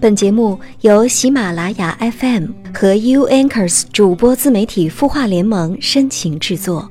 本节目由喜马拉雅 FM 和 U Anchors 主播自媒体孵化联盟深情制作。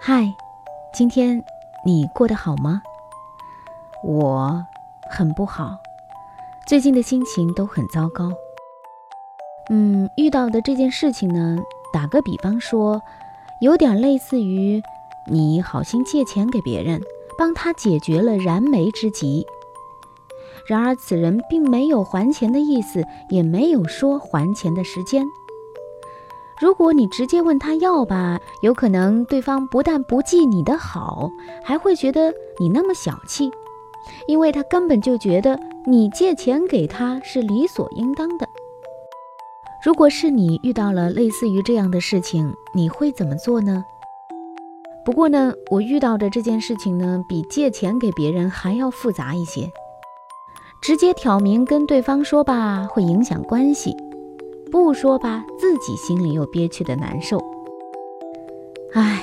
嗨，今天你过得好吗？我很不好，最近的心情都很糟糕。嗯，遇到的这件事情呢，打个比方说，有点类似于。你好心借钱给别人，帮他解决了燃眉之急。然而此人并没有还钱的意思，也没有说还钱的时间。如果你直接问他要吧，有可能对方不但不记你的好，还会觉得你那么小气，因为他根本就觉得你借钱给他是理所应当的。如果是你遇到了类似于这样的事情，你会怎么做呢？不过呢，我遇到的这件事情呢，比借钱给别人还要复杂一些。直接挑明跟对方说吧，会影响关系；不说吧，自己心里又憋屈的难受。唉，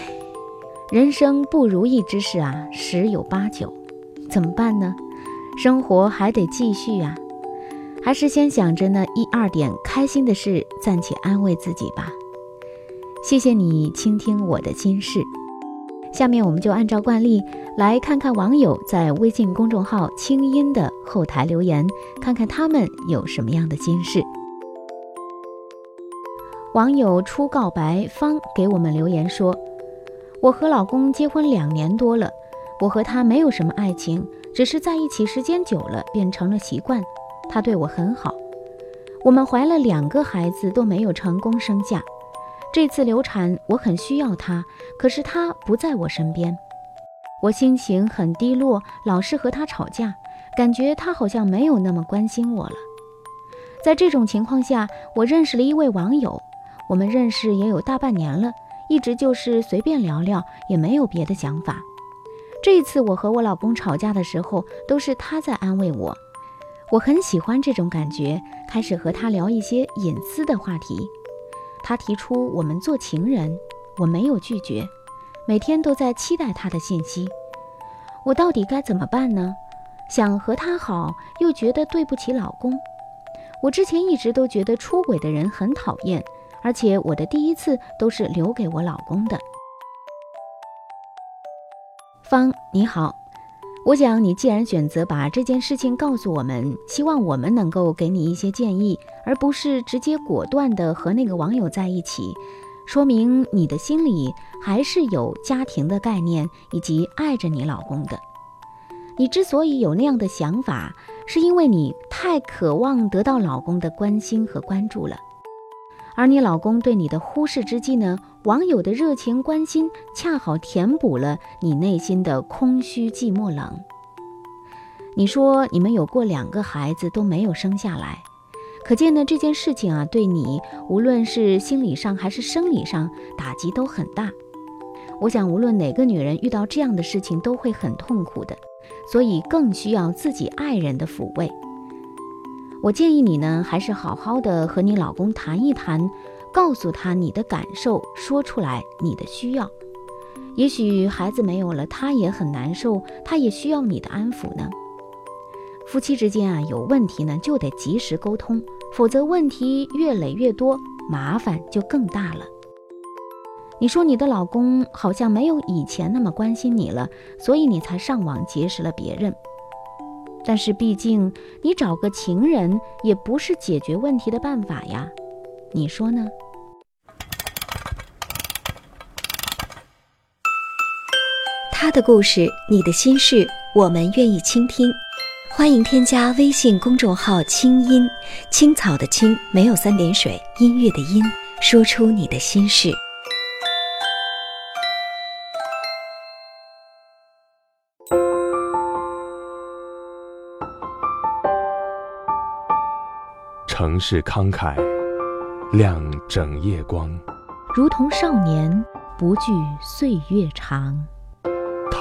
人生不如意之事啊，十有八九，怎么办呢？生活还得继续呀，还是先想着那一二点开心的事，暂且安慰自己吧。谢谢你倾听我的心事。下面我们就按照惯例来看看网友在微信公众号“清音”的后台留言，看看他们有什么样的心事。网友初告白方给我们留言说：“我和老公结婚两年多了，我和他没有什么爱情，只是在一起时间久了变成了习惯。他对我很好，我们怀了两个孩子都没有成功生下。”这次流产，我很需要他，可是他不在我身边，我心情很低落，老是和他吵架，感觉他好像没有那么关心我了。在这种情况下，我认识了一位网友，我们认识也有大半年了，一直就是随便聊聊，也没有别的想法。这一次我和我老公吵架的时候，都是他在安慰我，我很喜欢这种感觉，开始和他聊一些隐私的话题。他提出我们做情人，我没有拒绝，每天都在期待他的信息。我到底该怎么办呢？想和他好，又觉得对不起老公。我之前一直都觉得出轨的人很讨厌，而且我的第一次都是留给我老公的。方你好。我想，你既然选择把这件事情告诉我们，希望我们能够给你一些建议，而不是直接果断的和那个网友在一起，说明你的心里还是有家庭的概念以及爱着你老公的。你之所以有那样的想法，是因为你太渴望得到老公的关心和关注了。而你老公对你的忽视之际呢？网友的热情关心恰好填补了你内心的空虚、寂寞、冷。你说你们有过两个孩子都没有生下来，可见呢这件事情啊，对你无论是心理上还是生理上打击都很大。我想无论哪个女人遇到这样的事情都会很痛苦的，所以更需要自己爱人的抚慰。我建议你呢，还是好好的和你老公谈一谈，告诉他你的感受，说出来你的需要。也许孩子没有了，他也很难受，他也需要你的安抚呢。夫妻之间啊，有问题呢就得及时沟通，否则问题越累越多，麻烦就更大了。你说你的老公好像没有以前那么关心你了，所以你才上网结识了别人。但是毕竟，你找个情人也不是解决问题的办法呀，你说呢？他的故事，你的心事，我们愿意倾听。欢迎添加微信公众号“清音青草”的青，没有三点水，音乐的音，说出你的心事。城市慷慨，亮整夜光，如同少年不惧岁月长。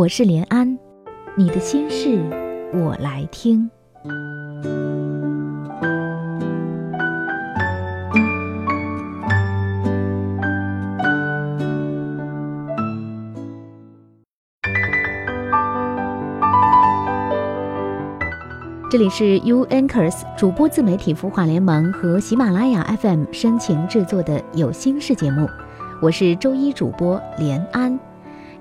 我是连安，你的心事我来听。这里是 U Anchors 主播自媒体孵化联盟和喜马拉雅 FM 深情制作的有心事节目，我是周一主播连安，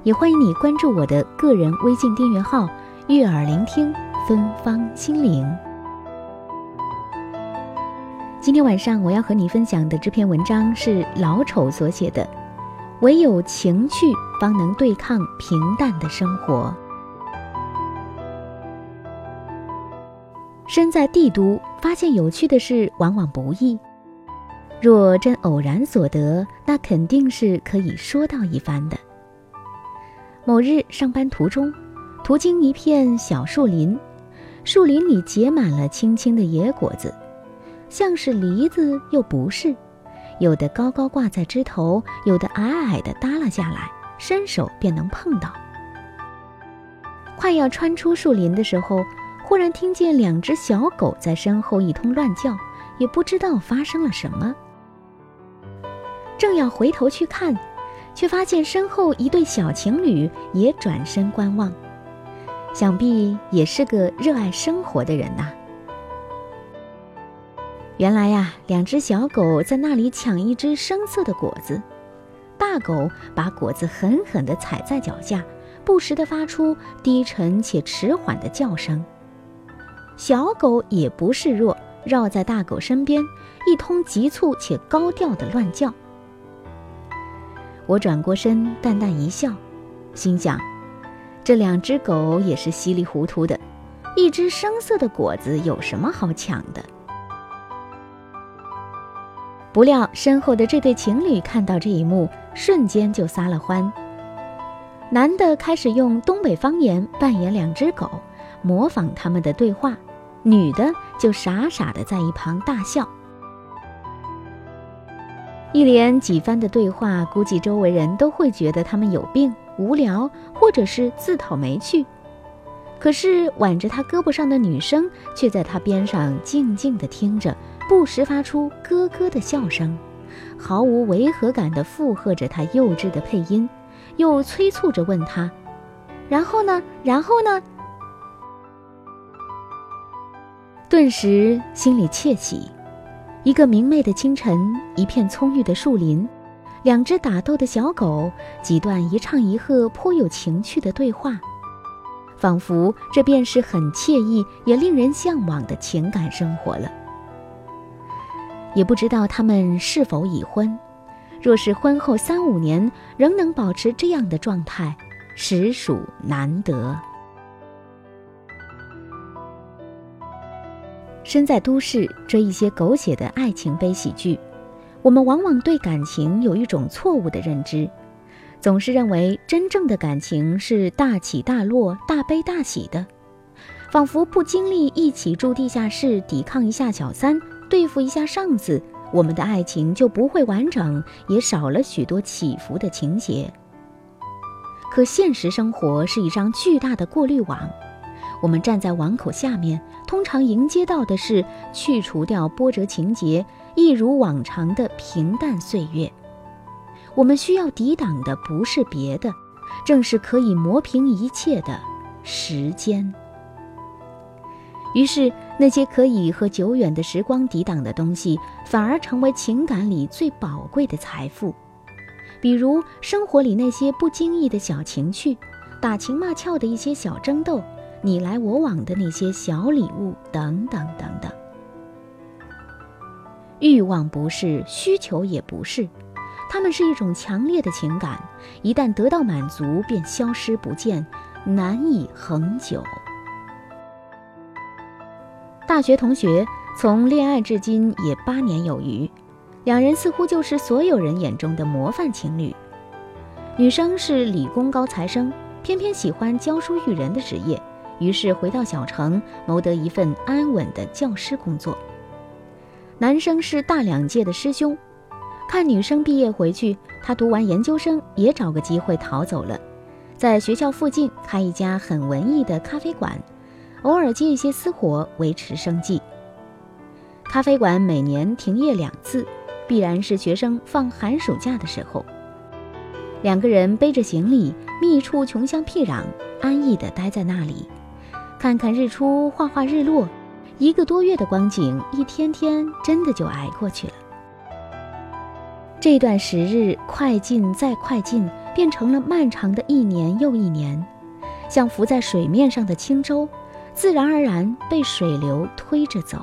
也欢迎你关注我的个人微信订阅号“悦耳聆听芬芳心灵”。今天晚上我要和你分享的这篇文章是老丑所写的，《唯有情趣方能对抗平淡的生活》。身在帝都，发现有趣的事往往不易。若真偶然所得，那肯定是可以说道一番的。某日上班途中，途经一片小树林，树林里结满了青青的野果子，像是梨子又不是，有的高高挂在枝头，有的矮矮的耷拉下来，伸手便能碰到。快要穿出树林的时候。忽然听见两只小狗在身后一通乱叫，也不知道发生了什么。正要回头去看，却发现身后一对小情侣也转身观望，想必也是个热爱生活的人呐。原来呀，两只小狗在那里抢一只生涩的果子，大狗把果子狠狠地踩在脚下，不时地发出低沉且迟缓的叫声。小狗也不示弱，绕在大狗身边，一通急促且高调的乱叫。我转过身，淡淡一笑，心想：这两只狗也是稀里糊涂的，一只生涩的果子有什么好抢的？不料身后的这对情侣看到这一幕，瞬间就撒了欢。男的开始用东北方言扮演两只狗，模仿他们的对话。女的就傻傻的在一旁大笑，一连几番的对话，估计周围人都会觉得他们有病、无聊，或者是自讨没趣。可是挽着他胳膊上的女生却在他边上静静的听着，不时发出咯咯的笑声，毫无违和感的附和着他幼稚的配音，又催促着问他：“然后呢？然后呢？”顿时心里窃喜。一个明媚的清晨，一片葱郁的树林，两只打斗的小狗，几段一唱一和、颇有情趣的对话，仿佛这便是很惬意也令人向往的情感生活了。也不知道他们是否已婚，若是婚后三五年仍能保持这样的状态，实属难得。身在都市追一些狗血的爱情悲喜剧，我们往往对感情有一种错误的认知，总是认为真正的感情是大起大落、大悲大喜的，仿佛不经历一起住地下室、抵抗一下小三、对付一下上司，我们的爱情就不会完整，也少了许多起伏的情节。可现实生活是一张巨大的过滤网。我们站在网口下面，通常迎接到的是去除掉波折情节、一如往常的平淡岁月。我们需要抵挡的不是别的，正是可以磨平一切的时间。于是，那些可以和久远的时光抵挡的东西，反而成为情感里最宝贵的财富。比如，生活里那些不经意的小情趣，打情骂俏的一些小争斗。你来我往的那些小礼物，等等等等。欲望不是，需求也不是，它们是一种强烈的情感，一旦得到满足，便消失不见，难以恒久。大学同学从恋爱至今也八年有余，两人似乎就是所有人眼中的模范情侣。女生是理工高材生。偏偏喜欢教书育人的职业，于是回到小城，谋得一份安稳的教师工作。男生是大两届的师兄，看女生毕业回去，他读完研究生也找个机会逃走了，在学校附近开一家很文艺的咖啡馆，偶尔接一些私活维持生计。咖啡馆每年停业两次，必然是学生放寒暑假的时候。两个人背着行李，觅处穷乡僻壤，安逸地待在那里，看看日出，画画日落，一个多月的光景，一天天真的就挨过去了。这段时日快进再快进，变成了漫长的一年又一年，像浮在水面上的轻舟，自然而然被水流推着走。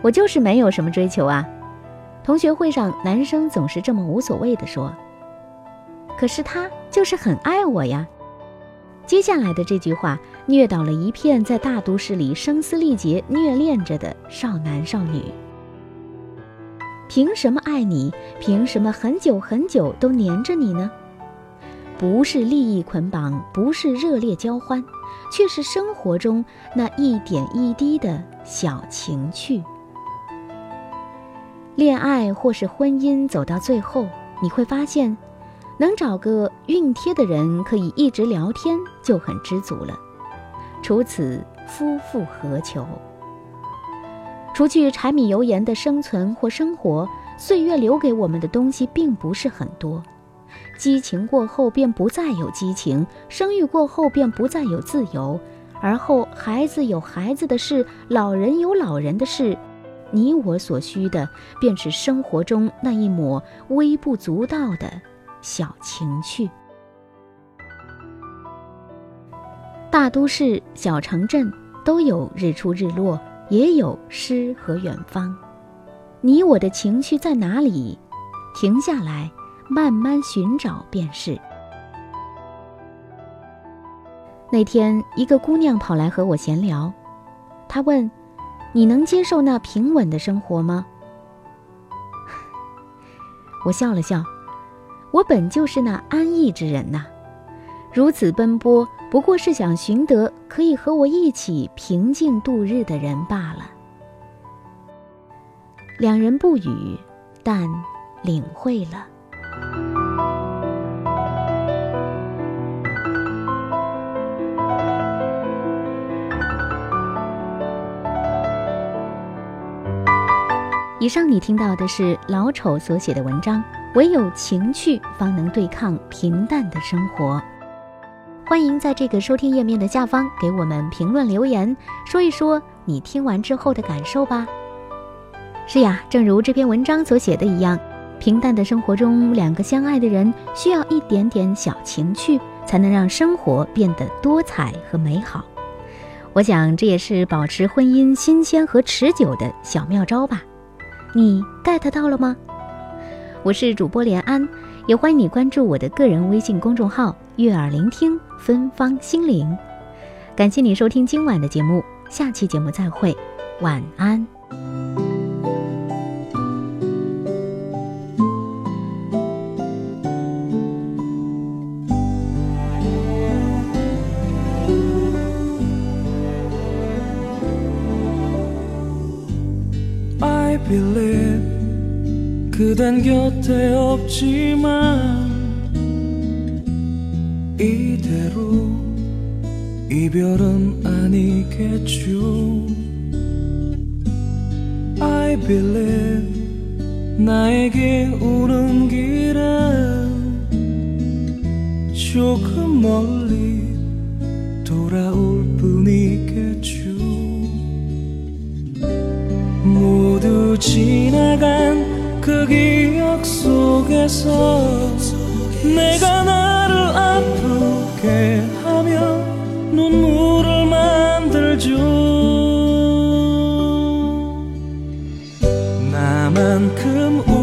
我就是没有什么追求啊，同学会上男生总是这么无所谓的说。可是他就是很爱我呀。接下来的这句话虐倒了一片在大都市里声嘶力竭虐恋着的少男少女。凭什么爱你？凭什么很久很久都黏着你呢？不是利益捆绑，不是热烈交欢，却是生活中那一点一滴的小情趣。恋爱或是婚姻走到最后，你会发现，能找个熨帖的人可以一直聊天就很知足了。除此，夫复何求？除去柴米油盐的生存或生活，岁月留给我们的东西并不是很多。激情过后便不再有激情，生育过后便不再有自由，而后孩子有孩子的事，老人有老人的事。你我所需的，便是生活中那一抹微不足道的小情趣。大都市、小城镇都有日出日落，也有诗和远方。你我的情趣在哪里？停下来，慢慢寻找便是。那天，一个姑娘跑来和我闲聊，她问。你能接受那平稳的生活吗？我笑了笑，我本就是那安逸之人呐，如此奔波，不过是想寻得可以和我一起平静度日的人罢了。两人不语，但领会了。以上你听到的是老丑所写的文章，唯有情趣方能对抗平淡的生活。欢迎在这个收听页面的下方给我们评论留言，说一说你听完之后的感受吧。是呀，正如这篇文章所写的一样，平淡的生活中，两个相爱的人需要一点点小情趣，才能让生活变得多彩和美好。我想这也是保持婚姻新鲜和持久的小妙招吧。你 get 到了吗？我是主播连安，也欢迎你关注我的个人微信公众号“悦耳聆听芬芳心灵”。感谢你收听今晚的节目，下期节目再会，晚安。believe 그댄 곁에 없지만 이대로 이별은 아니겠죠. I believe 나에게 오는 길은 조금 멀리 돌아올 뿐이겠죠. 모두 지나간 그 기억 속에서 내가 나를 아프게 하며 눈물을 만들죠. 나만큼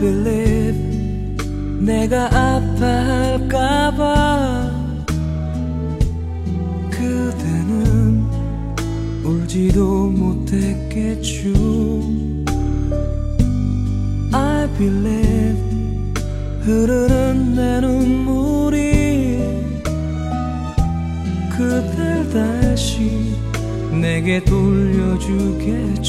believe 내가 아파할까봐 그대는 울지도 못했겠죠. I believe 흐르는 내 눈물이 그댈 다시 내게 돌려주겠죠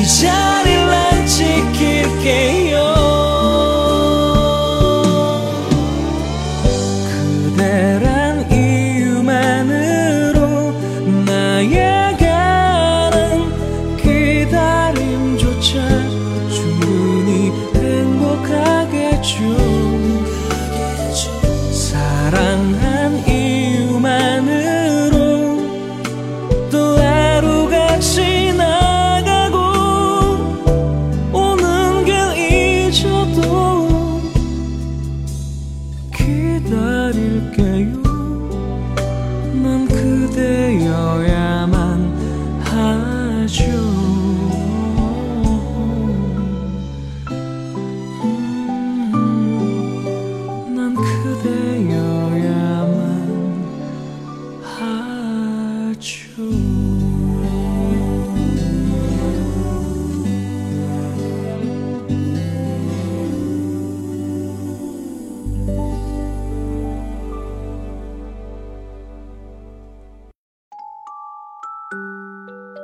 e já